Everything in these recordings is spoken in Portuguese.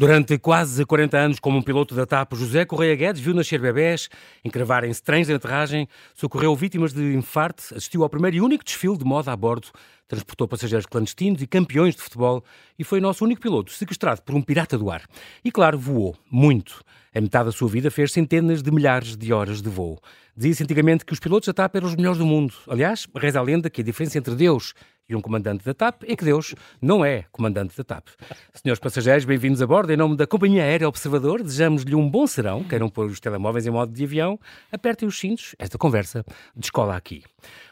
Durante quase 40 anos, como um piloto da TAP, José Correia Guedes viu nascer bebés, encravarem-se trens de aterragem, socorreu vítimas de infarto, assistiu ao primeiro e único desfile de moda a bordo, transportou passageiros clandestinos e campeões de futebol e foi nosso único piloto sequestrado por um pirata do ar. E claro, voou muito. A metade da sua vida fez centenas de milhares de horas de voo. Dizia-se antigamente que os pilotos da TAP eram os melhores do mundo. Aliás, reza a lenda que a diferença entre Deus e um comandante da TAP é que Deus não é comandante da TAP. Senhores passageiros, bem-vindos a bordo. Em nome da Companhia Aérea Observador, desejamos-lhe um bom serão. Queiram pôr os telemóveis em modo de avião, apertem os cintos. Esta conversa descola aqui.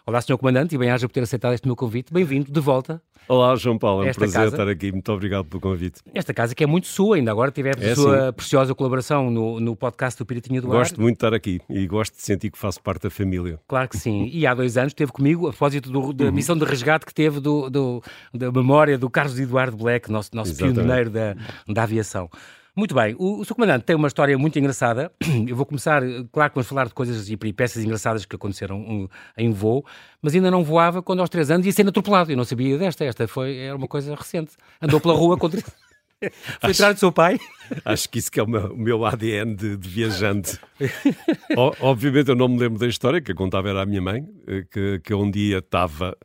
Olá, Sr. Comandante, e bem-aja por ter aceitado este meu convite. Bem-vindo de volta. Olá, João Paulo, é um prazer casa, estar aqui. Muito obrigado pelo convite. Esta casa que é muito sua, ainda agora tivemos é, a sua sim. preciosa colaboração no, no podcast do Piratinha do Gosto Ar. Gosto muito de estar aqui e gosto de sentir que faço parte da família. Claro que sim. E há dois anos esteve comigo, a propósito do, da uhum. missão de resgate que teve do, do, da memória do Carlos Eduardo Black, nosso, nosso pioneiro da, da aviação. Muito bem, o, o seu comandante tem uma história muito engraçada. Eu vou começar, claro que vamos falar de coisas e peripécias engraçadas que aconteceram um, em voo, mas ainda não voava quando aos três anos ia sendo atropelado. Eu não sabia desta, esta foi, era uma coisa recente. Andou pela rua contra. Foi atrás do seu pai? Acho que isso que é o meu, o meu ADN de, de viajante. o, obviamente eu não me lembro da história, que a contava era a minha mãe, eh, que, que um dia estava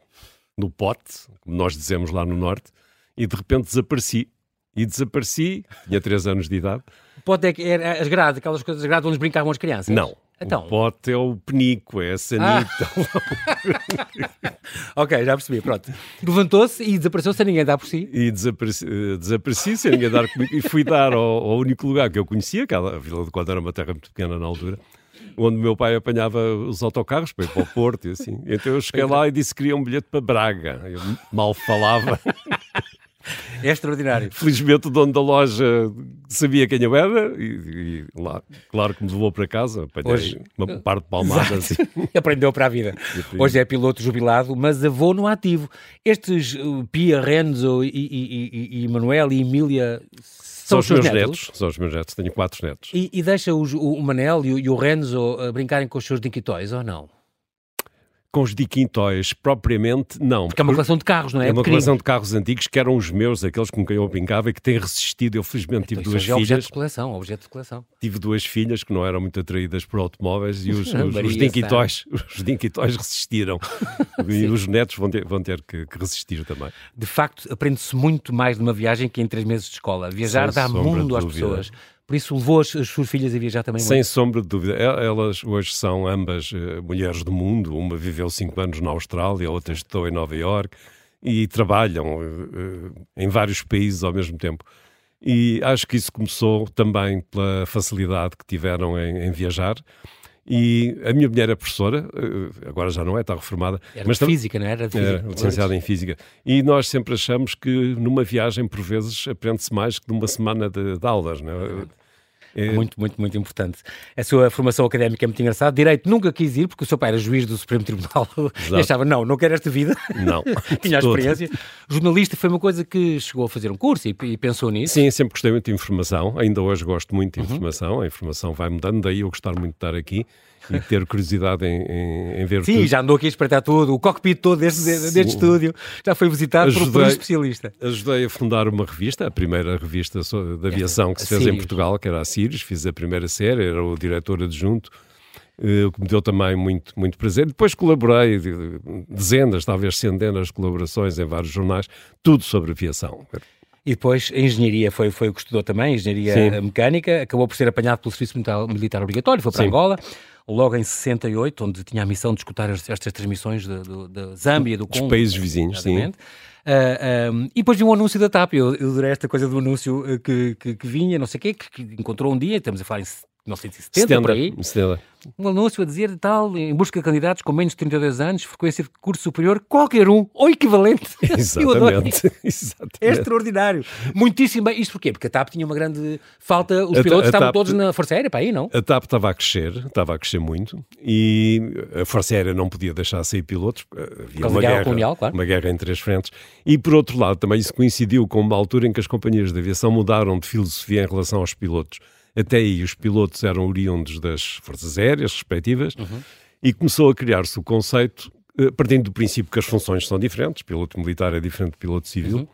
no pote, como nós dizemos lá no Norte, e de repente desapareci e desapareci, tinha 3 anos de idade. O pote é, é as grades, aquelas coisas grades onde brincavam as crianças? Não. Então. O pote é o penico, é a sanita. Ah. ok, já percebi, pronto. Levantou-se e desapareceu sem ninguém dar por si? E desapareci, eh, desapareci sem ninguém dar comigo e fui dar ao, ao, único lugar que eu conhecia, que a Vila de Conde era uma terra muito pequena na altura, onde meu pai apanhava os autocarros para ir para o Porto e assim. Então eu cheguei lá e disse que queria um bilhete para Braga. Eu mal falava. É extraordinário. Felizmente o dono da loja sabia quem eu era e, e lá, claro que me levou para casa, apanhei Hoje, uma parte de palmada. Assim. Aprendeu para a vida. Hoje é piloto jubilado, mas avô no ativo. Estes uh, Pia, Renzo e, e, e, e Manuel e Emília são, são os meus netos? netos? São os meus netos, tenho quatro netos. E, e deixa os, o Manel e o, e o Renzo uh, brincarem com os seus dinquitóis ou não? Com os diquintóis propriamente, não. Porque é uma coleção de carros, não é? É uma Pequenino. coleção de carros antigos que eram os meus, aqueles com quem eu brincava e que têm resistido. Eu felizmente tive então, duas filhas. É objeto de coleção, objeto de coleção. Tive duas filhas que não eram muito atraídas por automóveis e os, os, os dinquitóis, os dinquitóis resistiram. e os netos vão ter, vão ter que, que resistir também. De facto, aprende-se muito mais numa viagem que em três meses de escola. Viajar Sem dá mundo às pessoas. Por isso levou as, as, suas filhas a viajar também Sem muito? sombra de dúvida. Elas hoje são ambas uh, mulheres do mundo. Uma viveu cinco anos na Austrália, a outra estudou em Nova York e trabalham uh, em vários países ao mesmo tempo. E acho que isso começou também pela facilidade que tiveram em, em viajar. E a minha mulher é professora, agora já não é, está reformada. Era mas física, não era? De física. Era licenciada em física. E nós sempre achamos que numa viagem, por vezes, aprende-se mais que numa semana de, de aulas. Não é? É... Muito, muito, muito importante. A sua formação académica é muito engraçada. Direito nunca quis ir, porque o seu pai era juiz do Supremo Tribunal e achava, não, não quero esta vida. Não. Tinha a experiência. Jornalista foi uma coisa que chegou a fazer um curso e, e, pensou nisso. Sim, sempre gostei muito de informação. Ainda hoje gosto muito de uhum. informação. Uhum. A informação vai mudando, daí eu gostar muito de estar aqui e ter curiosidade em, em, em ver Sim, tudo. já andou aqui a espreitar tudo, o cockpit todo deste, deste estúdio, já foi visitado ajudei, por, um especialista. Ajudei a fundar uma revista, a primeira revista de aviação que se fez em Portugal, que era a Sirius, fiz a primeira série, era o diretor adjunto, eh, o que me deu também muito, muito prazer. Depois colaborei, dezenas, talvez centenas de colaborações em vários jornais, tudo sobre aviação. E depois a engenharia foi, foi o que estudou também, engenharia Sim. mecânica, acabou por ser apanhado pelo serviço militar obrigatório, foi para Sim. Angola logo em 68, onde tinha a missão de escutar estas transmissões da Zâmbia, do Congo. Dos países vizinhos, sim. Uh, ah, um, e depois vi um anúncio da TAP, eu, eu adorei esta coisa do anúncio eh, que, que, que vinha, não sei o quê, que, que, encontrou um dia, estamos a falar em 1970, 70, por aí. 70 um anúncio a dizer tal, em busca de candidatos com menos de 32 anos, frequência de curso superior, qualquer um, ou equivalente. Exatamente. Exatamente. É extraordinário. Muitíssimo bem. Isto porquê? Porque a TAP tinha uma grande falta, os a pilotos estavam TAP, todos na Força Aérea para aí, não? A TAP estava a crescer, estava a crescer muito, e a Força Aérea não podia deixar sair pilotos, havia uma guerra, colonial, claro. uma guerra em três frentes, e por outro lado também isso coincidiu com uma altura em que as companhias de aviação mudaram de filosofia em relação aos pilotos. Até aí os pilotos eram oriundos das forças aéreas respectivas uhum. e começou a criar-se o conceito, eh, partindo do princípio que as funções são diferentes, piloto militar é diferente de piloto civil,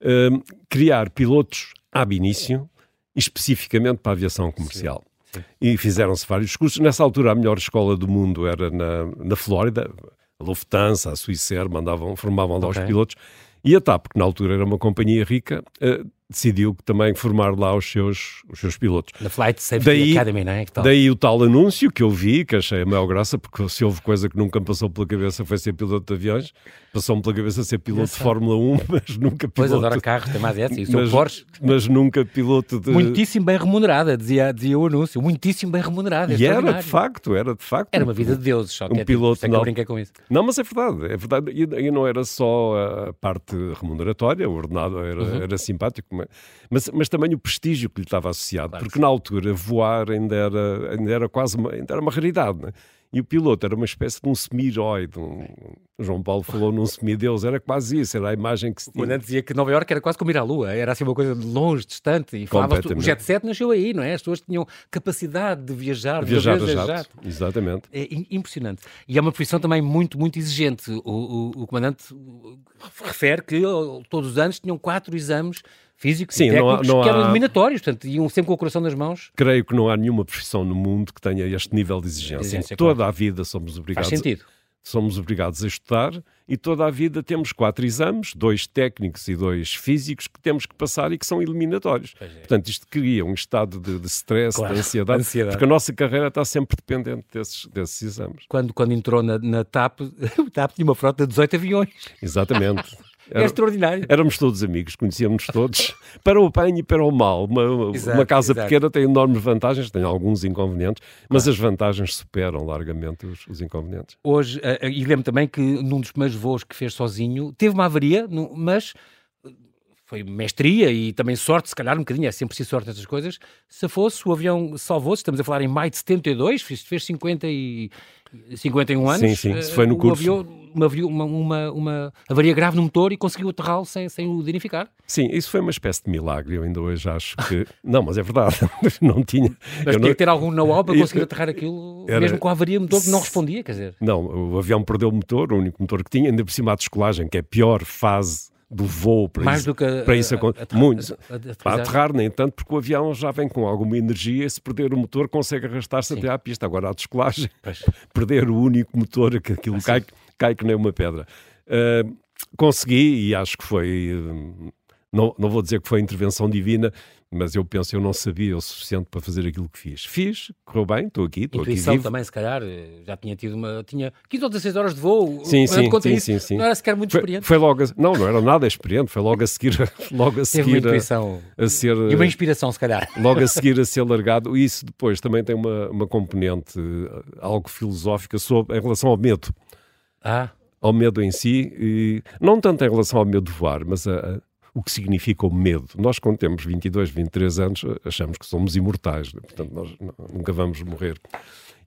uhum. uh, criar pilotos ab início especificamente para a aviação comercial. Sim. E fizeram-se vários cursos. Nessa altura, a melhor escola do mundo era na, na Flórida, a Lufthansa, a Swissair, mandavam, formavam lá okay. os pilotos. E a TAP, que na altura era uma companhia rica, uh, decidiu também formar lá os seus, os seus pilotos. Na Flight Safety daí, Academy, não é? Daí o tal anúncio que eu vi, que achei a maior graça, porque se houve coisa que nunca me passou pela cabeça foi ser piloto de aviões, passou-me pela cabeça ser piloto de Fórmula 1, mas nunca piloto... Pois adora carros, tem mais essa, e mas, Porsche. Mas nunca piloto de... Muitíssimo bem remunerada, dizia, dizia o anúncio, muitíssimo bem remunerada. E era de facto, era de facto. Era uma vida de deuses, só que um é, piloto tipo, não... que com isso. Não, mas é verdade, é verdade, e, e não era só a parte remuneratória, o ordenado era, uhum. era simpático, mas mas também o prestígio que lhe estava associado, claro porque na altura voar ainda era, ainda era quase uma, ainda era uma raridade, né? E o piloto era uma espécie de um semi-herói. Um, João Paulo falou num semi-deus, era quase isso, era a imagem que se tinha. O comandante dizia que Nova Iorque era quase como ir à Lua, era assim uma coisa longe, distante. E falava o jet set nasceu aí, não é? As pessoas tinham capacidade de viajar, de viajar de jato. jato. Exatamente. É impressionante. E é uma profissão também muito, muito exigente. O, o, o comandante refere que todos os anos tinham quatro exames físicos Sim, e técnicos não há, não que eram eliminatórios, portanto, iam sempre com o coração nas mãos. Creio que não há nenhuma profissão no mundo que tenha este nível de exigência. exigência toda claro. a vida somos obrigados. Faz sentido. Somos obrigados a estudar e toda a vida temos quatro exames, dois técnicos e dois físicos que temos que passar e que são eliminatórios. É. Portanto, isto cria um estado de, de stress, claro, de ansiedade, ansiedade, porque a nossa carreira está sempre dependente desses, desses exames. Quando, quando entrou na, na TAP, o TAP tinha uma frota de 18 aviões. Exatamente. Era, é extraordinário. Éramos todos amigos, conhecíamos todos, para o bem e para o mal. Uma, exato, uma casa exato. pequena tem enormes vantagens, tem alguns inconvenientes, mas claro. as vantagens superam largamente os, os inconvenientes. Hoje, uh, e lembro também que num dos primeiros voos que fez sozinho, teve uma avaria, mas foi mestria e também sorte, se calhar um bocadinho, é sempre preciso sorte nessas coisas. Se fosse, o avião salvou-se, estamos a falar em maio de 72, fez, fez 50 e 51 anos. Sim, sim, isso foi no curso. Avião, uma, uma, uma, uma avaria grave no motor e conseguiu aterrá-lo sem, sem o danificar. Sim, isso foi uma espécie de milagre. Eu ainda hoje acho que. não, mas é verdade. não tinha. Mas tinha não... que ter algum know-how para conseguir aterrar aquilo, Era... mesmo com a avaria motor que não respondia, quer dizer. Não, o avião perdeu o motor, o único motor que tinha, ainda por cima a descolagem, que é a pior fase do voo para Mais isso, do que para isso acontecer. Muito. Para aterrar, nem tanto, porque o avião já vem com alguma energia. Se perder o motor, consegue arrastar-se até à pista. Agora, a descolagem, perder o único motor, que aquilo ah, cai, cai que nem uma pedra. Uh, consegui e acho que foi. Uh, não, não vou dizer que foi intervenção divina, mas eu penso eu não sabia o suficiente para fazer aquilo que fiz. Fiz, correu bem, estou aqui, estou aqui vivo. também, se calhar, eh, já tinha tido uma... Tinha 15 ou 16 horas de voo. Sim, sim, sim, isso, sim, sim, Não era sequer muito foi, experiente. Foi logo a, não, não era nada experiente, foi logo a seguir, logo a seguir Teve uma intuição a, a, ser... E uma inspiração, se calhar. Logo a seguir a ser largado. E isso depois também tem uma, uma componente eh, algo filosófica sobre, em relação ao medo. Ah ao medo em si, e não tanto em relação ao medo de voar, mas a, o que significa o medo. Nós, quando temos 22, 23 anos, achamos que somos imortais, né? portanto, nós nunca vamos morrer.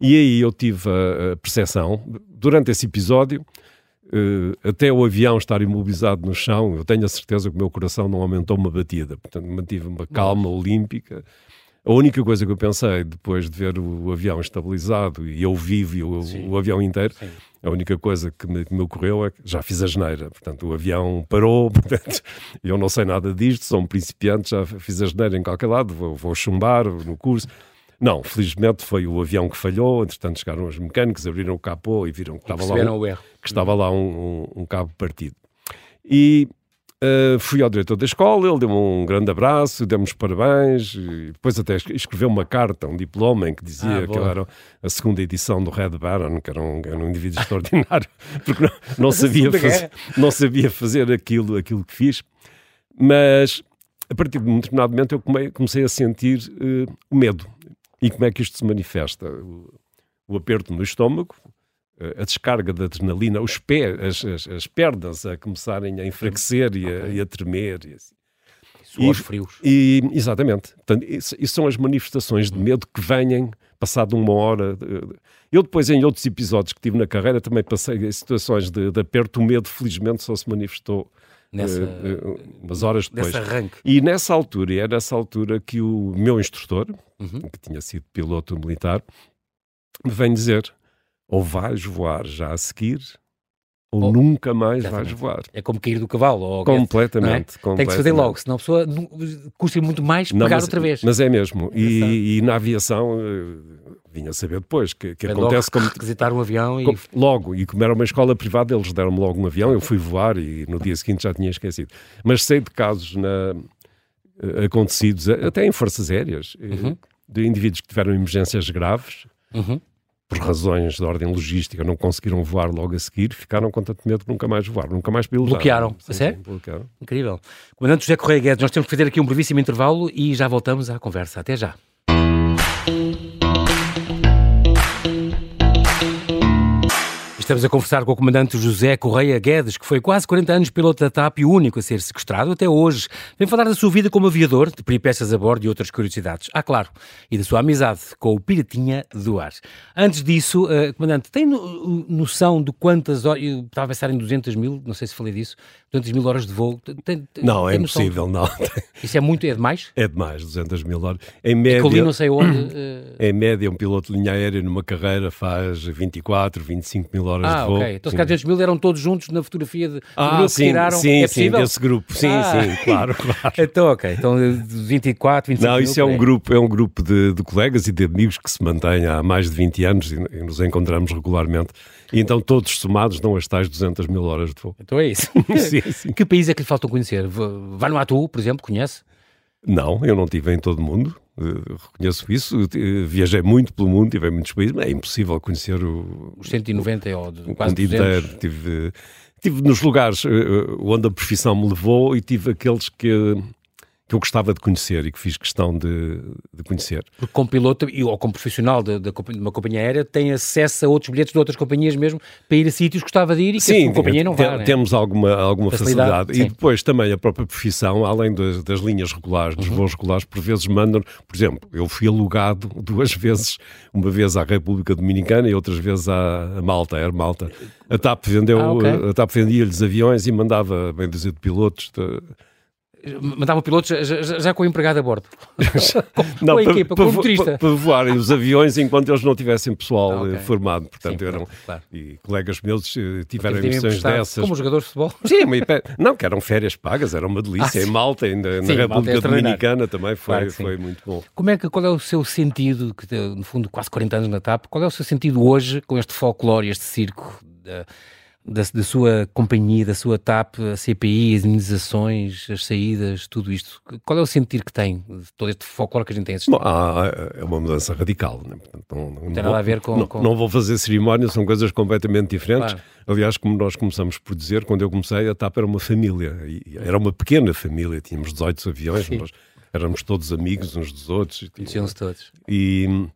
E aí eu tive a, a percepção, durante esse episódio, uh, até o avião estar imobilizado no chão, eu tenho a certeza que o meu coração não aumentou uma batida, portanto, mantive uma calma olímpica. A única coisa que eu pensei, depois de ver o, avião estabilizado e eu vivo e o, o avião inteiro, Sim a única coisa que me, que me, ocorreu é que já fiz a geneira. Portanto, o avião parou, portanto, eu não sei nada disto, sou um principiante, já fiz a geneira em qualquer lado, vou, vou chumbar no curso. Não, felizmente foi o avião que falhou, entretanto chegaram os mecânicos, abriram o capô e viram que estava lá um, que estava lá um, um, um cabo partido. E Uh, fui ao diretor da escola, ele deu-me um grande abraço, deu-me os parabéns, depois até escreveu uma carta, um diploma em que dizia ah, que era a segunda edição do Red Baron, que era um, era um indivíduo extraordinário, porque não, não sabia, fazer, não sabia fazer aquilo, aquilo que fiz. Mas a partir de um determinado momento eu comecei a sentir uh, o medo. E como é que isto se manifesta? O, o aperto no estômago, a descarga da adrenalina, os pés, as, as, as, pernas a começarem a enfraquecer e a, e a tremer. E assim. E, frios. E, exatamente. Portanto, isso, isso, são as manifestações de medo que vêm passado uma hora. Eu depois, em outros episódios que tive na carreira, também passei em situações de, de aperto. O medo, felizmente, só se manifestou Nessa, uh, umas horas depois. E nessa altura, e é nessa altura que o meu instrutor, uhum. que tinha sido piloto militar, me vem dizer ou vais voar já a seguir, ou, ou nunca mais exatamente. vais voar. É como cair do cavalo. Ou completamente, é? completamente. Tem que se fazer logo, senão a pessoa custa muito mais pegar não, mas, outra vez. Mas é mesmo. E, e, na aviação eh, vinha a saber depois que, que acontece como requisitar um avião e logo e como era uma escola privada eles deram-me logo um avião eu fui voar e no dia seguinte já tinha esquecido mas sei de casos na, eh, acontecidos até em forças aéreas eh, uhum. de indivíduos que tiveram emergências graves uhum por razões de ordem logística, não conseguiram voar logo a seguir, ficaram com tanto medo que nunca mais voaram, nunca mais pilotaram. Bloquearam, sim, sério? Sim, bloquearam. Incrível. Comandante José Correia Guedes, nós temos que fazer aqui um brevíssimo intervalo e já voltamos à conversa. Até já. Estamos a conversar com o comandante José Correia Guedes, que foi quase 40 anos piloto da TAP e o único a ser sequestrado até hoje. Vem falar da sua vida como aviador, de peripécias a bordo e outras curiosidades. Ah, claro, e da sua amizade com o Piratinha do Ar. Antes disso, uh, comandante, tem noção de quantas horas... Eu estava a pensar em 200 mil, não sei se falei disso, 200 mil horas de voo. Tem, não, é impossível, não. Isso é muito, é demais? É demais, 200 mil horas. Em média... É que eu não sei onde... Uh... Em média, um piloto de linha aérea numa carreira faz 24, 25 mil horas ah, de voo. ok. Então, se calhar 200 mil eram todos juntos na fotografia de, ah, grupo sim, que tiraram. Sim, é sim, desse grupo. Sim, ah. sim, claro, claro. então, ok. Então, 24, 25 Não, mil, isso é um, grupo, é um grupo de, de, colegas e de amigos que se mantém há mais de 20 anos e, e nos encontramos regularmente. E então todos somados dão as tais 200 mil horas de voo. Então é isso. sim, sim. Que país é que lhe faltam conhecer? Vai no Atu, por exemplo, conhece? Não, eu não estive em todo o mundo, uh, reconheço isso. Uh, viajei muito pelo mundo, tive em muitos países, mas é impossível conhecer o, os 190 ou de, quase 200. Inteiro. Tive, tive nos lugares uh, onde a profissão me levou e tive aqueles que que eu gostava de conhecer e que fiz questão de, de conhecer. Porque como piloto ou como profissional de, de, uma companhia aérea tem acesso a outros bilhetes de outras companhias mesmo para ir a sítios que gostava de ir e que sim, a companhia não vai. Né? Temos alguma, alguma facilidade. facilidade. E depois também a própria profissão, além das, das linhas regulares, dos uhum. voos regulares, por vezes mandam, por exemplo, eu fui alugado duas vezes, uma vez à República Dominicana e outras vezes à, Malta, a Air Malta. A TAP vendeu, ah, okay. a TAP vendia-lhes aviões e mandava bem dizer de pilotos de, Mandava pilotos já, já, com o empregado a bordo. não, com a equipa, para, com o motorista. Para, voarem os aviões enquanto eles não tivessem pessoal ah, okay. formado. Portanto, Sim, eram. Claro. E colegas meus eh, tiveram missões dessas. Como jogadores de futebol? Sim, não, que eram férias pagas, era uma delícia. Ah, em Malta, ainda, sim, na República é Dominicana também foi, claro foi muito bom. Como é que, qual é o seu sentido, que no fundo quase 40 anos na TAP, qual é o seu sentido hoje com este folclore, este circo? De, da, da, sua companhia, da sua TAP, a CPI, as indenizações, as saídas, tudo isto? Qual é o sentir que tem de todo este folclore que a gente tem assistido? é uma mudança radical. Né? não, não, tem nada a ver com não, com não, vou fazer cerimónias, são coisas completamente diferentes. Claro. Aliás, como nós começamos por dizer, quando eu comecei, a TAP era uma família. era uma pequena família, tínhamos 18 aviões, nós éramos todos amigos uns dos outros. Conheciam-se todos. E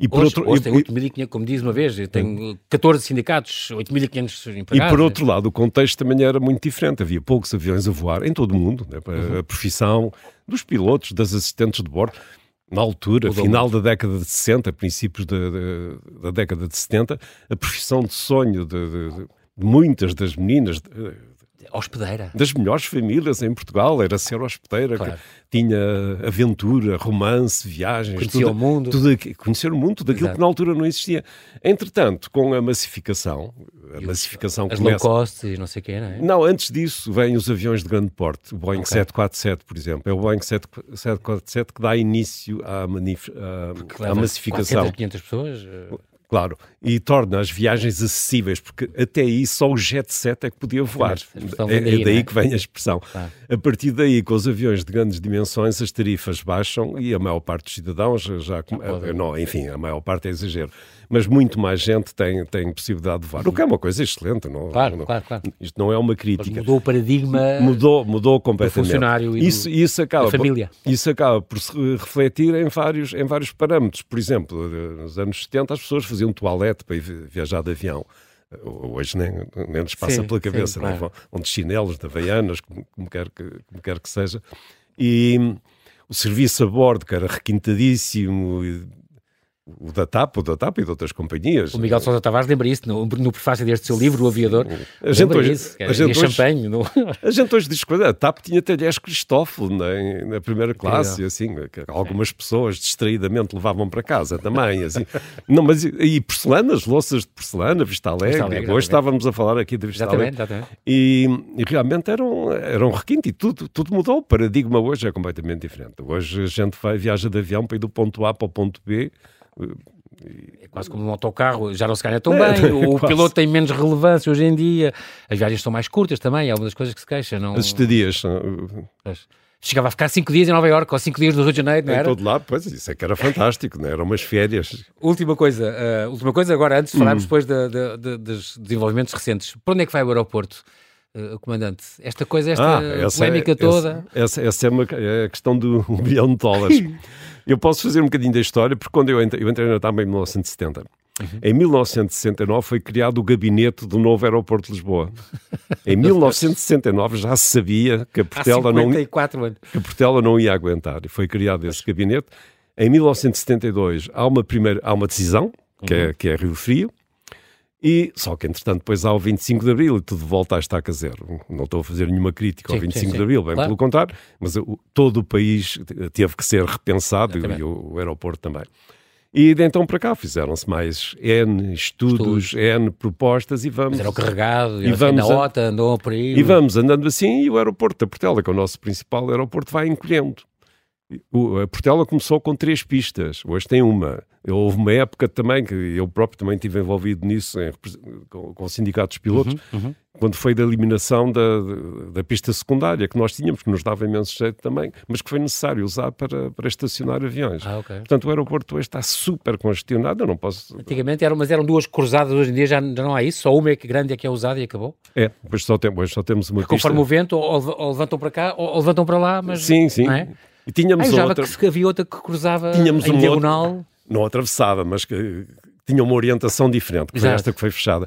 e por hoje, outro, hoje tem 8.500, como diz uma vez, tem 14 sindicatos, 8.500 empregados. E por outro lado, o contexto também era muito diferente. Havia poucos aviões a voar em todo o mundo. Né? Uhum. A profissão dos pilotos, das assistentes de bordo, na altura, final da década de 60, princípios da, da, da década de 70, a profissão de sonho de, de, de muitas das meninas hospedeira. Das melhores famílias em Portugal, era ser hospedeira, claro. tinha aventura, romance, viagens. Conhecia tudo, o mundo. Tudo, conhecer o mundo, tudo aquilo Exato. que na altura não existia. Entretanto, com a massificação, a massificação As começa... low cost e não sei o quê, não é? Não, antes disso vêm os aviões de grande porte, o Boeing okay. 747, por exemplo. É o Boeing 747 que dá início à, manif... à, à massificação. 400, 500 pessoas? Eh, Claro, e torna as viagens acessíveis, porque até aí só o jet set é que podia voar. É, é, daí é? que vem a expressão. Claro. A partir daí, com os aviões de grandes dimensões, as tarifas baixam e a maior parte dos cidadãos já. Não, enfim, a maior parte é exagero mas muito mais gente tem, tem possibilidade de voar, o que é uma coisa excelente. Não, claro, não, claro, claro. Isto não é uma crítica. Mas mudou o paradigma mudou, mudou completamente. do funcionário e isso, do, isso acaba, da família. Isso acaba por se refletir em vários, em vários parâmetros. Por exemplo, nos anos 70 as pessoas faziam toalete para ir viajar de avião hoje nem, nem lhes passa sim, pela cabeça, sim, claro. vão, vão de chinelos, de havaianas, como, como, quer que, como quer que seja. E o serviço a bordo, que era requintadíssimo, o da TAP, o da TAP e de outras companhias. O Miguel Sousa Tavares lembra isso no, no prefácio deste seu livro, O Aviador. A gente hoje, isso, a gente hoje, champanhe. No... A gente hoje diz que a TAP tinha talheres Cristófilo na, na primeira classe, assim, algumas pessoas distraidamente levavam para casa também, assim. Não, mas e porcelanas, louças de porcelana, Vista Alegre. Vista Alegre hoje estávamos a falar aqui de Vista exatamente, Alegre. Exatamente. E, e realmente era um, era um requinte e tudo, tudo mudou. O paradigma hoje é completamente diferente. Hoje a gente vai, viaja de avião para ir do ponto A para o ponto B é quase como um autocarro, já não se ganha tão é, bem, o quase. piloto tem menos relevância hoje em dia, as viagens são mais curtas também, há algumas coisas que se queixam. Não... As estadias. Chegava a ficar 5 dias em Nova Iorque ou 5 dias no Rio de Janeiro, não em era? todo lado, pois, isso é que era fantástico, não é? eram umas férias. Última coisa, uh, última coisa agora, antes de falarmos hum. depois de, de, de, dos desenvolvimentos recentes, para onde é que vai o aeroporto? Uh, comandante, esta coisa, esta ah, polémica é, toda. Essa, essa, é, uma, é a questão do um bilhão de dólares. Eu posso fazer um bocadinho da história, porque quando eu entrei, eu entrei na TAM em 1970. Uhum. Em 1969 foi criado o gabinete do novo aeroporto de Lisboa. Em 1969 já se sabia que a Portela, não, que a Portela não ia aguentar. E foi criado esse gabinete. Em 1972 há uma, primeira, há uma decisão, que, é, uhum. é, que é Rio Frio, e só que, entretanto, depois há o 25 de Abril e tudo volta a estaca zero. Não estou a fazer nenhuma crítica sim, ao 25 sim, sim. de Abril, bem claro. pelo contrário, mas todo o país teve que ser repensado e o, o, aeroporto também. E de então para cá fizeram-se mais N estudos, estudos, N propostas e vamos. Mas era o carregado, e vamos na OTA, andou por aí. E vamos andando assim e o aeroporto da Portela, que é o nosso principal aeroporto, vai encolhendo. O, a Portela começou com três pistas, hoje tem uma. Houve uma época também que eu próprio também estive envolvido nisso em, com, com sindicatos pilotos, uhum, uhum. quando foi da eliminação da, da pista secundária que nós tínhamos, que nos dava imenso jeito também, mas que foi necessário usar para, para estacionar aviões. Ah, okay. Portanto, o aeroporto hoje está super congestionado, eu não posso... Antigamente eram, mas eram duas cruzadas, hoje em dia já, já não há isso, só uma é que grande é que é usada e acabou? É, hoje só, tem, hoje só temos uma Porque pista... Conforme o vento, ou, ou, levantam para cá, ou, ou levantam para lá, mas... Sim, sim. É? E tínhamos ah, outra... que havia outra que cruzava tínhamos em diagonal... Outra não atravessava, mas que tinha uma orientação diferente, que foi esta que foi fechada.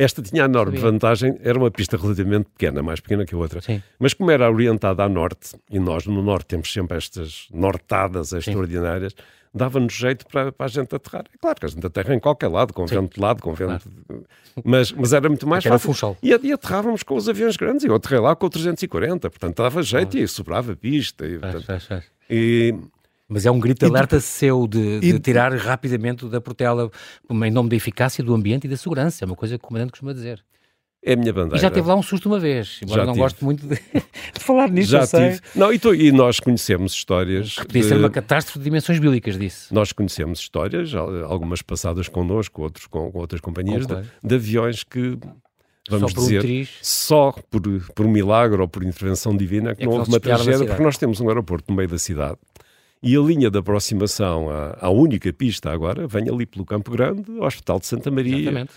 Esta tinha a enorme Sabia. vantagem, era uma pista relativamente pequena, mais pequena que a outra. Sim. Mas como era orientada a norte, e nós no norte temos sempre estas nortadas extraordinárias, dava-nos jeito para, para, a gente aterrar. É claro que a gente aterra em qualquer lado, com Sim. vento de lado, com vento... Claro. Mas, mas era muito mais era fácil. E, e aterrávamos com os aviões grandes. Eu aterrei lá com o 340, portanto dava jeito ah. e sobrava pista. E, portanto, faz. e mas é um grito de alerta de, seu de, de, tirar rapidamente da Portela em nome da eficácia do ambiente e da segurança. É uma coisa que o comandante costuma dizer. É a minha bandeira. E já teve lá um susto uma vez, embora já não tive. gosto muito de, de falar nisso, já tive. Não, e, tu, e, nós conhecemos histórias... Que podia de... ser uma catástrofe de dimensões bíblicas disso. Nós conhecemos histórias, algumas passadas connosco, outros com, com outras companhias, de, de, aviões que vamos só dizer, um só por, por um milagre ou por intervenção divina que é não houve uma tragédia, porque nós temos um aeroporto no meio da cidade e a linha de aproximação à, à, única pista agora vem ali pelo Campo Grande, Hospital de Santa Maria. Exatamente.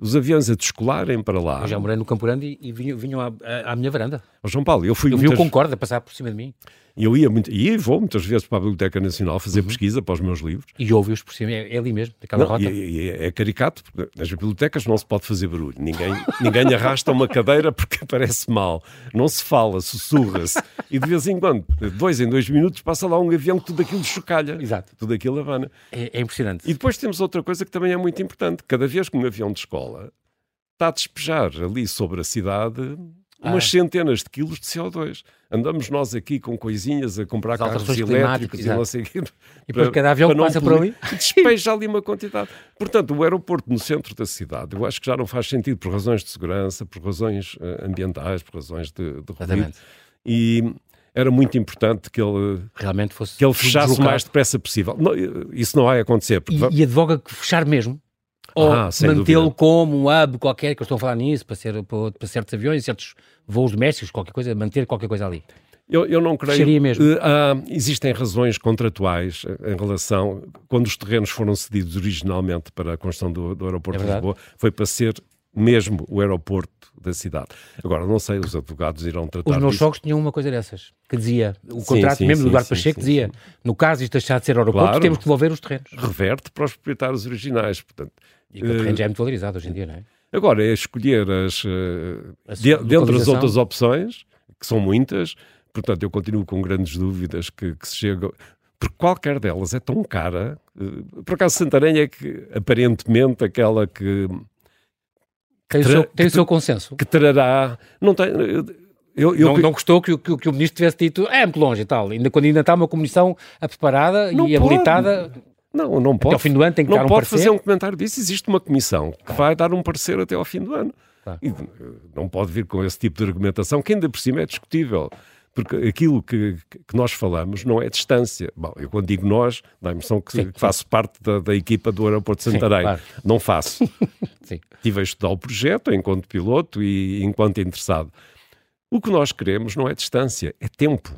Os aviões a descolarem para lá. Eu já morei no Campo Grande e, e vinham, vinham à, à, minha varanda. Oh, João Paulo, eu fui. Eu muitas... vi o Concorde a passar por cima de mim. E eu ia muito, e vou muitas vezes para a Biblioteca Nacional fazer uhum. pesquisa para os meus livros. E ouve-os por cima, é, é, ali mesmo, aquela não, rota. E, e, é caricato, porque nas bibliotecas não se pode fazer barulho. Ninguém, ninguém arrasta uma cadeira porque parece mal. Não se fala, sussurra-se. E de vez em quando, dois em dois minutos, passa lá um avião que tudo aquilo chocalha. Exato. Tudo aquilo abana. É, é impressionante. E depois temos outra coisa que também é muito importante. Cada vez que um avião de escola está a despejar ali sobre a cidade umas ah. centenas de quilos de CO2. Andamos nós aqui com coisinhas a comprar carros elétricos e não sei o quê. E depois cada avião que passa por ali... Despeja ali uma quantidade. Portanto, o aeroporto no centro da cidade, eu acho que já não faz sentido por razões de segurança, por razões uh, ambientais, por razões de, de ruído. E era muito importante que ele realmente fosse que ele fechasse o mais depressa possível. Não, isso não vai acontecer. E, e advoga que fechar mesmo? Ou ah, mantê-lo como um hub qualquer, que eu estou a falar nisso, para, ser, para, para certos aviões, certos voos domésticos, qualquer coisa, manter qualquer coisa ali. Eu, eu não creio. Seria mesmo. Uh, existem razões contratuais em relação. Quando os terrenos foram cedidos originalmente para a construção do, do aeroporto é de Lisboa, foi para ser mesmo o aeroporto da cidade. Agora, não sei, os advogados irão tratar Os meus jogos tinham uma coisa dessas, que dizia, o contrato sim, mesmo sim, do Eduardo Pacheco dizia, no caso isto deixar de ser aeroporto, claro, temos que devolver os terrenos. Reverte para os proprietários originais, portanto, e o terreno já é muito valorizado hoje em dia, não é? Agora, é escolher as, uh, de, dentre as outras opções, que são muitas, portanto, eu continuo com grandes dúvidas que, que se chega. porque qualquer delas é tão cara. Uh, por acaso, Santarém é que, aparentemente, aquela que. que tem, o seu, tem o seu consenso. Que trará. Não tem. Eu, eu, não, não gostou que, que, que, o ministro tivesse dito é muito longe e tal, ainda, quando ainda está uma comissão preparada e pode. habilitada. Não, não pode. Até ao fim do ano tem que não dar um pode parecer. fazer um comentário disso. Existe uma comissão que vai dar um parecer até ao fim do ano. Tá. E não pode vir com esse tipo de argumentação, que ainda por cima é discutível. Porque aquilo que, que nós falamos não é distância. Bom, eu quando digo nós, dá a impressão que, sim, faço sim. parte da, da, equipa do aeroporto de Santarém. Sim, claro. Não faço. sim. Estive a estudar o projeto enquanto piloto e enquanto interessado. O que nós queremos não é distância, é tempo.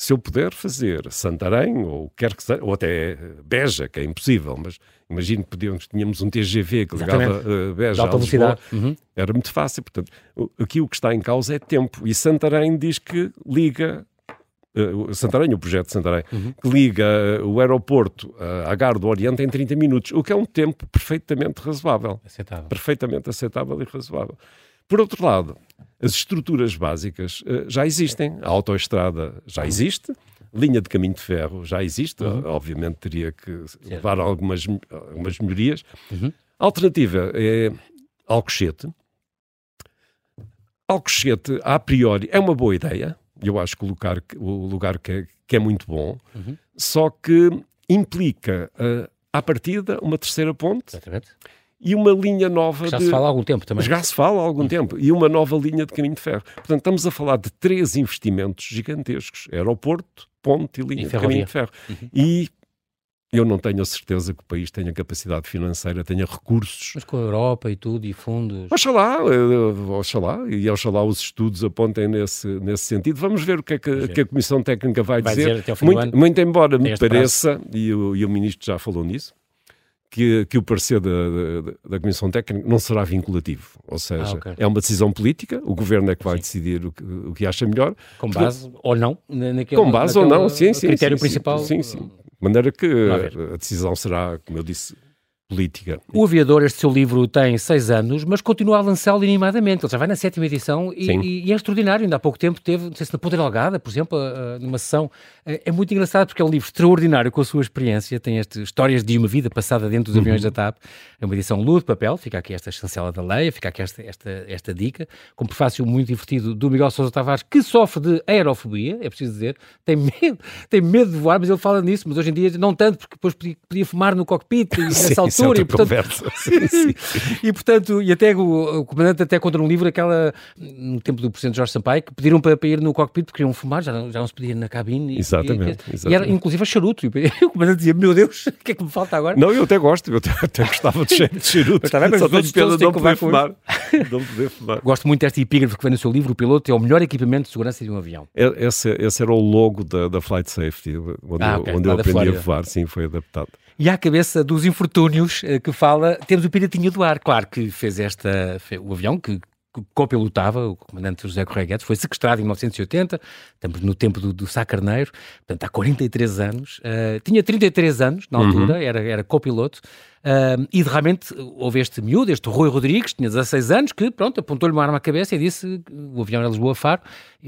Se eu puder fazer Santarém, ou quer que seja, ou até Beja, que é impossível, mas imagino que podíamos, tínhamos um TGV que ligava uh, Beja a Lisboa, uhum. era muito fácil. Portanto, aqui o que está em causa é tempo. E Santarém diz que liga Uh, Santarém, o projeto de Santarém, uhum. que liga uh, o aeroporto à Gar do Oriente em 30 minutos, o que é um tempo perfeitamente razoável. Aceitável. Perfeitamente aceitável e razoável. Por outro lado, as estruturas básicas uh, já existem. A autoestrada já existe, linha de caminho de ferro já existe, uhum. obviamente teria que levar algumas, algumas melhorias. Uhum. A alternativa é Alcochete. Alcochete, a priori, é uma boa ideia. Eu acho que o lugar, o lugar que, é, que é muito bom, uhum. só que implica, uh, à partida, uma terceira ponte. Exatamente e uma linha nova já de... se fala há algum tempo também. Já se fala há algum uhum. tempo. E uma nova linha de caminho de ferro. Portanto, estamos a falar de três investimentos gigantescos. Aeroporto, ponte e linha e de caminho de ferro. Uhum. E eu não tenho a certeza que o país tenha capacidade financeira, tenha recursos. Mas com a Europa e tudo, e fundos. Oxalá, eh, oxalá, e oxalá os estudos apontem nesse, nesse sentido. Vamos ver o que é que, que a Comissão Técnica vai, vai dizer. dizer muito, muito, embora me pareça, e o, e o Ministro já falou nisso, que, que o parecer da, da, da, Comissão Técnica não será vinculativo. Ou seja, ah, okay. é uma decisão política, o Governo é que vai sim. decidir o que, o que acha melhor. Com base ou não? Naquele, com base ou não, sim, sim. critério sim, principal. Sim, sim. De maneira que a decisão será, como eu disse, política. O Aviador, este seu livro, tem seis anos, mas continua a lançá-lo inimadamente. Ele já vai na sétima edição e, e, e, é extraordinário. Ainda há pouco tempo teve, não sei se na Ponta Delgada, por exemplo, numa sessão. É muito engraçado porque é um livro extraordinário com a sua experiência. Tem estas histórias de uma vida passada dentro dos uhum. aviões da TAP. É uma edição luz de papel. Fica aqui esta chancela da Leia, fica aqui esta, esta, esta dica. Com um prefácio muito divertido do Miguel Sousa Tavares, que sofre de aerofobia, é preciso dizer. Tem medo, tem medo de voar, mas ele fala nisso. Mas hoje em dia não tanto, porque depois podia, podia fumar no cockpit e Sim, altura. É e, portanto, sim, sim. e portanto, e até o, o, comandante até contra um livro, aquela, no tempo do presidente Jorge Sampaio, que pediram para, para ir no cockpit porque queriam fumar, já não, já não se podia na cabine. Exatamente. E, exatamente. e era inclusive a charuto. E o comandante dizia: Meu Deus, o que é que me falta agora? Não, eu até gosto, eu até, até gostava de, de charuto. Mas, mas Só tenho pena de não poder fumar. não poder fumar. Gosto muito desta epígrafe que vem no seu livro: O piloto é o melhor equipamento de segurança de um avião. É, esse, esse era o logo da, da Flight Safety, onde ah, okay. eu, onde eu aprendi a voar, sim, foi adaptado. E à cabeça dos infortúnios eh, que fala, temos o Piratinho do Ar, claro que fez esta, o avião que copilotava, o comandante José Correia Guedes, foi sequestrado em 1980, estamos no tempo do, do Sá Carneiro, portanto há 43 anos, uh, tinha 33 anos na altura, uhum. era, era copiloto, E de repente houve este miúdo, este Rui Rodrigues, tinha 16 anos, que pronto, apontou-lhe uma arma à cabeça e disse o avião era Lisboa-Faro,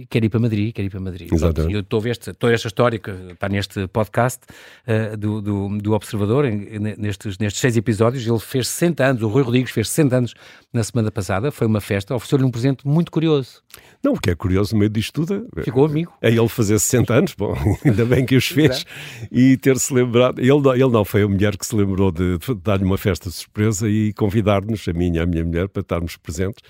quer ir para Madrid, quer ir para Madrid. Exatamente. eu estou a ver este, toda esta história que está neste podcast uh, do, do, do, Observador, em, nestes, nestes seis episódios, ele fez 60 anos, o Rui Rodrigues fez 60 anos na semana passada, foi uma festa, ofereceu-lhe um presente muito curioso. Não, o que é curioso no meio disto tudo é, Ficou amigo. É ele fazer 60 anos, bom, ainda bem que os fez, e ter-se lembrado. Ele, ele não foi a mulher que se lembrou de, de dar-lhe uma festa de surpresa e convidar-nos, a mim e a minha mulher, para estarmos presentes.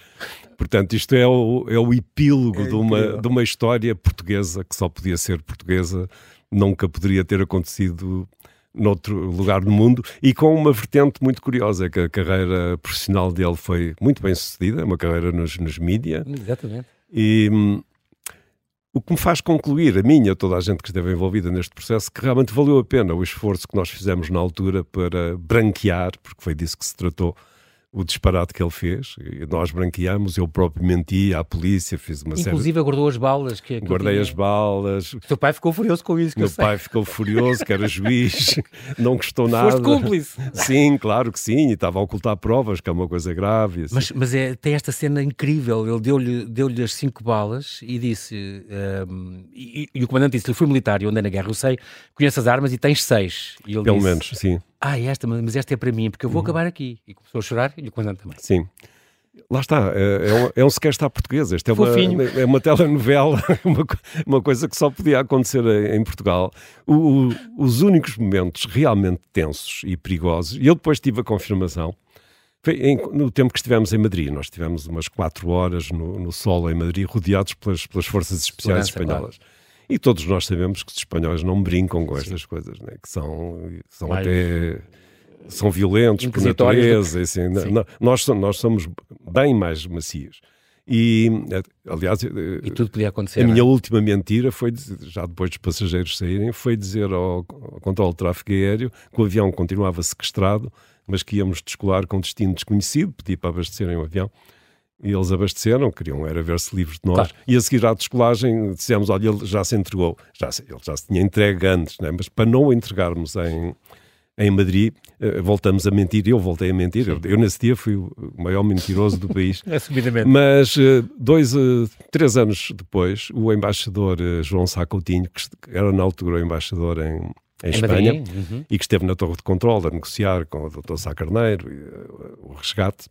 Portanto, isto é o, é o epílogo é de, uma, de uma história portuguesa que só podia ser portuguesa, nunca poderia ter acontecido noutro lugar do mundo e com uma vertente muito curiosa, que a carreira profissional dele foi muito bem sucedida, uma carreira nos, nos mídia. Exatamente. E hum, o que me faz concluir, a minha, toda a gente que esteve envolvida neste processo, que realmente valeu a pena o esforço que nós fizemos na altura para branquear, porque foi disso que se tratou, o disparate que ele fez. Nós branqueamos, eu próprio menti à polícia, fiz uma Inclusive série... guardou as balas. Que, que Guardei as balas. O seu pai ficou furioso com isso. Meu pai ficou furioso, que era juiz, não gostou nada. Foste cúmplice. Sim, claro que sim, e estava a ocultar provas, que é uma coisa grave. Assim. Mas, mas é, tem esta cena incrível, ele deu-lhe deu as cinco balas e disse, um, e, e, o comandante disse, ele foi militar e eu andei na guerra, eu sei, conheço as armas e tens seis. Pelo disse, menos, sim ah, esta, mas esta é para mim, porque eu vou uhum. acabar aqui. E começou a chorar e o comandante também. Sim. Lá está, é, é um, é um sequer está português. Esta é uma, é uma telenovela, uma, uma coisa que só podia acontecer em Portugal. O, o, os únicos momentos realmente tensos e perigosos, e eu depois tive a confirmação, foi em, no tempo que estivemos em Madrid. Nós tivemos umas quatro horas no, no sol em Madrid, rodeados pelas, pelas forças especiais Segurança, espanholas. Claro. E todos nós sabemos que os espanhóis não brincam com estas Sim. coisas, né? que são, são Mais... até são violentos por natureza. Assim, nós, nós somos bem mais macios. E, aliás, e tudo podia acontecer. A minha é? última mentira foi, já depois dos passageiros saírem, foi dizer ao, ao controle de tráfego aéreo que o avião continuava sequestrado, mas que íamos descolar com destino desconhecido, pedi para abastecerem o avião. E eles abasteceram, queriam era ver-se livres de nós. Claro. E a seguir à descolagem dissemos, olha, ele já se entregou. Já se, ele já se tinha entregue antes, né? mas para não o entregarmos em, em Madrid, uh, voltamos a mentir. Eu voltei a mentir. Eu, eu, nesse dia fui o maior mentiroso do país. Assumidamente. Mas uh, dois, uh, três anos depois, o embaixador João Sá Coutinho, que era na altura o embaixador em, em, Espanha, uhum. e que esteve na torre de controle a negociar com o Dr. Sá Carneiro, e, o resgate,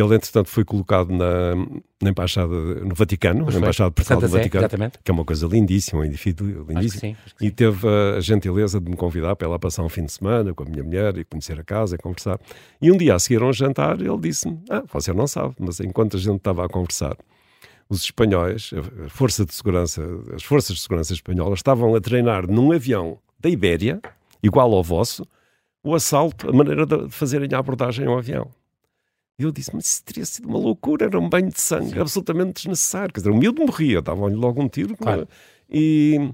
ele, entretanto, foi colocado na, na Embaixada no Vaticano, pois na Embaixada Portugal do Vaticano, exatamente. que é uma coisa lindíssima, um edifício lindíssimo. Sim, e teve a, gentileza de me convidar para lá passar um fim de semana com a minha mulher e conhecer a casa e conversar. E um dia a seguir a um jantar, ele disse-me: Ah, você não sabe, mas enquanto a gente estava a conversar, os espanhóis, a força de segurança, as forças de segurança espanholas estavam a treinar num avião da Ibéria, igual ao vosso, o assalto, a maneira de fazerem a abordagem ao avião. E eu disse, mas isso teria sido uma loucura, era um banho de sangue Sim. absolutamente desnecessário. Quer dizer, o miúdo morria, davam-lhe logo um tiro. Claro. E,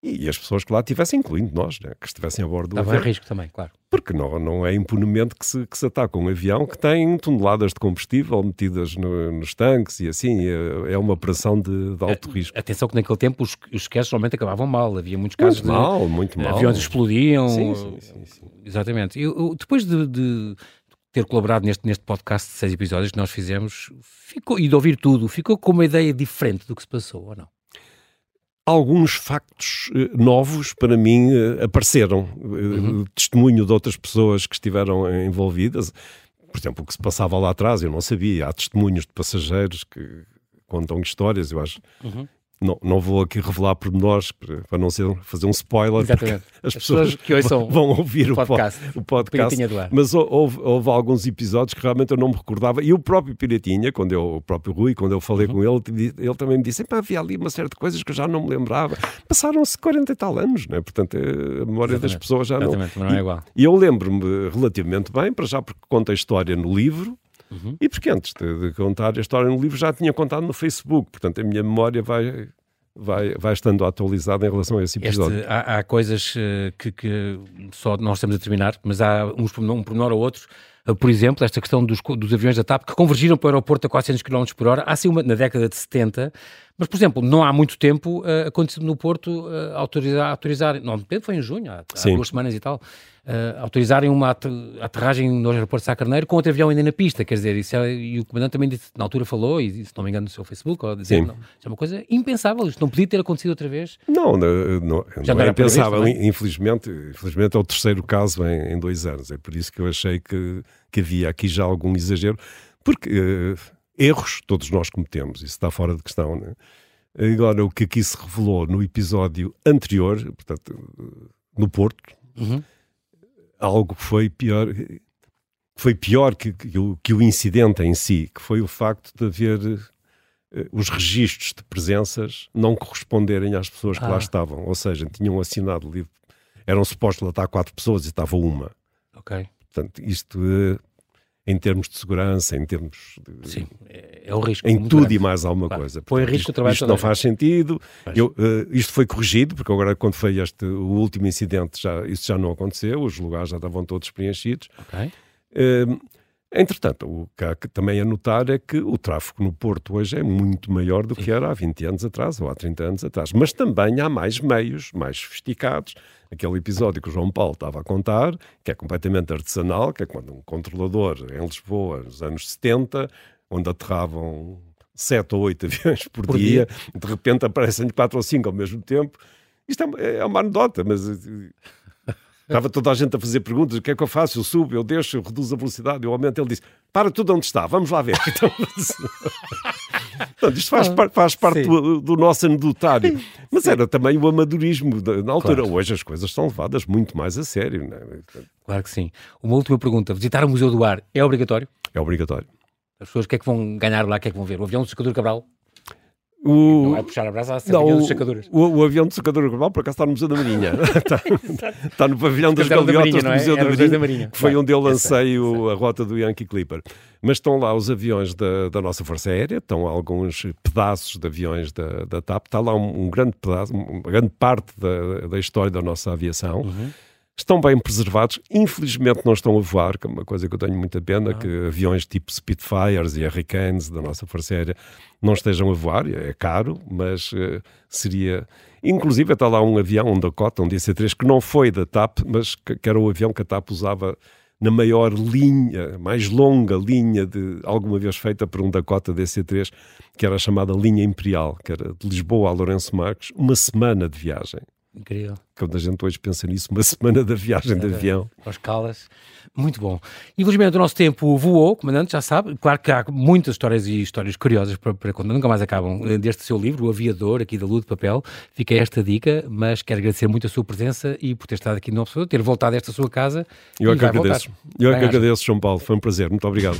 e as pessoas que lá estivessem, incluindo nós, né, que estivessem a bordo do Estava avião. risco também, claro. Porque não, não é impunemente que se, que se ataca um avião que tem toneladas de combustível metidas no, nos tanques e assim, é, é uma operação de, de alto risco. Atenção que naquele tempo os, os esqueces normalmente acabavam mal, havia muitos casos muito mal, de muito mal. aviões explodiam. Sim, sim, sim, sim. Exatamente. Eu, eu, depois de, de ter colaborado neste, neste podcast de seis episódios que nós fizemos ficou, e de ouvir tudo, ficou com uma ideia diferente do que se passou, ou não? Alguns factos uh, novos para mim uh, apareceram. Uh, uhum. Testemunho de outras pessoas que estiveram envolvidas. Por exemplo, o que se passava lá atrás, eu não sabia. Há testemunhos de passageiros que contam histórias, eu acho. Uhum não, não vou aqui revelar pormenores para não ser, fazer um spoiler. Exatamente. As, as pessoas, pessoas, que vão ouvir o podcast. O, podcast mas houve, houve, alguns episódios que realmente eu não me recordava. E o próprio Piratinha, quando eu, o próprio Rui, quando eu falei uhum. com ele, ele também me disse: havia ali uma série de coisas que eu já não me lembrava. Passaram-se 40 e tal anos, né? portanto eh, a memória Exatamente. das pessoas já não. Exatamente, não é igual. E, e eu lembro-me relativamente bem, para já porque conta a história no livro. Uhum. E porque antes de, de, contar a história no livro já tinha contado no Facebook, portanto a minha memória vai, vai, vai estando atualizada em relação a esse episódio. Este, há, há, coisas uh, que, que, só nós estamos a terminar, mas há uns, um pormenor ou outros Uh, por exemplo, esta questão dos, dos, aviões da TAP que convergiram para o aeroporto a 400 km por hora, há sim uma na década de 70, mas, por exemplo, não há muito tempo uh, aconteceu no Porto uh, autorizar, autorizar, não, foi em junho, há, há duas semanas e tal, uh, autorizarem uma aterragem no aeroporto de Sá Carneiro com outro avião ainda na pista, quer dizer, isso é, e o comandante também disse, na altura falou, e se não me engano no seu Facebook, ou dizer, não, isso é uma coisa impensável, isto não podia ter acontecido outra vez. Não, não, não, Já não é impensável, infelizmente, infelizmente é o terceiro caso em, em, dois anos, é por isso que eu achei que, que havia aqui já algum exagero, porque uh, erros todos nós cometemos, isso está fora de questão, né? Agora, o que aqui se revelou no episódio anterior, portanto, no Porto, uhum algo que foi pior, foi pior que, que, o, que o incidente em si, que foi o facto de haver uh, os registros de presenças não corresponderem às pessoas que ah. lá estavam. Ou seja, tinham assinado livro, eram supostos lá estar quatro pessoas e estava uma. Ok. Portanto, isto uh, em termos de segurança, em termos de, Sim, é, é o risco. Em tudo grande. e mais alguma claro. coisa. Põe risco isto, o trabalho Isto não faz sentido. Eu, uh, isto foi corrigido, porque agora quando foi este, o último incidente, já, isso já não aconteceu, os lugares já estavam todos preenchidos. Okay. Uh, Entretanto, o que há que também a notar é que o tráfego no Porto hoje é muito maior do que era há 20 anos atrás ou há 30 anos atrás. Mas também há mais meios, mais sofisticados. Aquele episódio que o João Paulo estava a contar, que é completamente artesanal, que é quando um controlador em Lisboa, nos anos 70, onde aterravam sete ou oito aviões por, por dia, dia, de repente aparecem quatro ou cinco ao mesmo tempo. Isto é, é uma anedota, mas Estava toda a gente a fazer perguntas: o que é que eu faço? Eu subo, eu deixo, eu reduzo a velocidade, eu aumento. Ele disse: para tudo onde está, vamos lá ver. Então, isto faz, ah, faz parte do, do, nosso anedotário. Mas Sim. era também o amadorismo na altura. Claro. Hoje as coisas são levadas muito mais a sério. É? Claro que sim. Uma última pergunta: visitar o Museu do Ar é obrigatório? É obrigatório. As pessoas o que é que vão ganhar lá? O que é que vão ver? O avião do Secador Cabral? O... Não é puxar a brasa à não, dos sacadores. O, o, avião do sacador global, por acaso, está no Museu da Marinha. está, está, no pavilhão das galiotas do Museu da Marinha, é? da Marinha, que foi onde eu lancei o, a rota do Yankee Clipper. Mas estão lá os aviões da, da nossa Força Aérea, estão alguns pedaços de aviões da, da TAP, está lá um, um grande pedaço, uma grande parte da, da história da nossa aviação. Uhum estão bem preservados. Infelizmente não estão a voar, que é uma coisa que eu tenho muita pena, ah. que aviões tipo Spitfires e Hurricanes da nossa Força Aérea não estejam a voar. É caro, mas uh, seria... Inclusive está lá um avião, um Dakota, um DC-3, que não foi da TAP, mas que, que era o avião que a TAP usava na maior linha, mais longa linha de alguma vez feita por um Dakota DC-3, que era chamada linha imperial, que era de Lisboa a Lourenço Marques, uma semana de viagem. Incrível. Quando a gente hoje pensa nisso, uma semana da viagem é, de avião. Aos Calas. Muito bom. Infelizmente o nosso tempo voou, comandante, já sabe. Claro que há muitas histórias e histórias curiosas para, para contar, nunca mais acabam. Eh, deste seu livro, O Aviador, aqui da Lua de Papel, fica esta dica, mas quero agradecer muito a sua presença e por ter estado aqui no Observador, ter voltado a esta sua casa. Eu é que agradeço. Eu é que agradeço, João Paulo. Foi um prazer. Muito obrigado.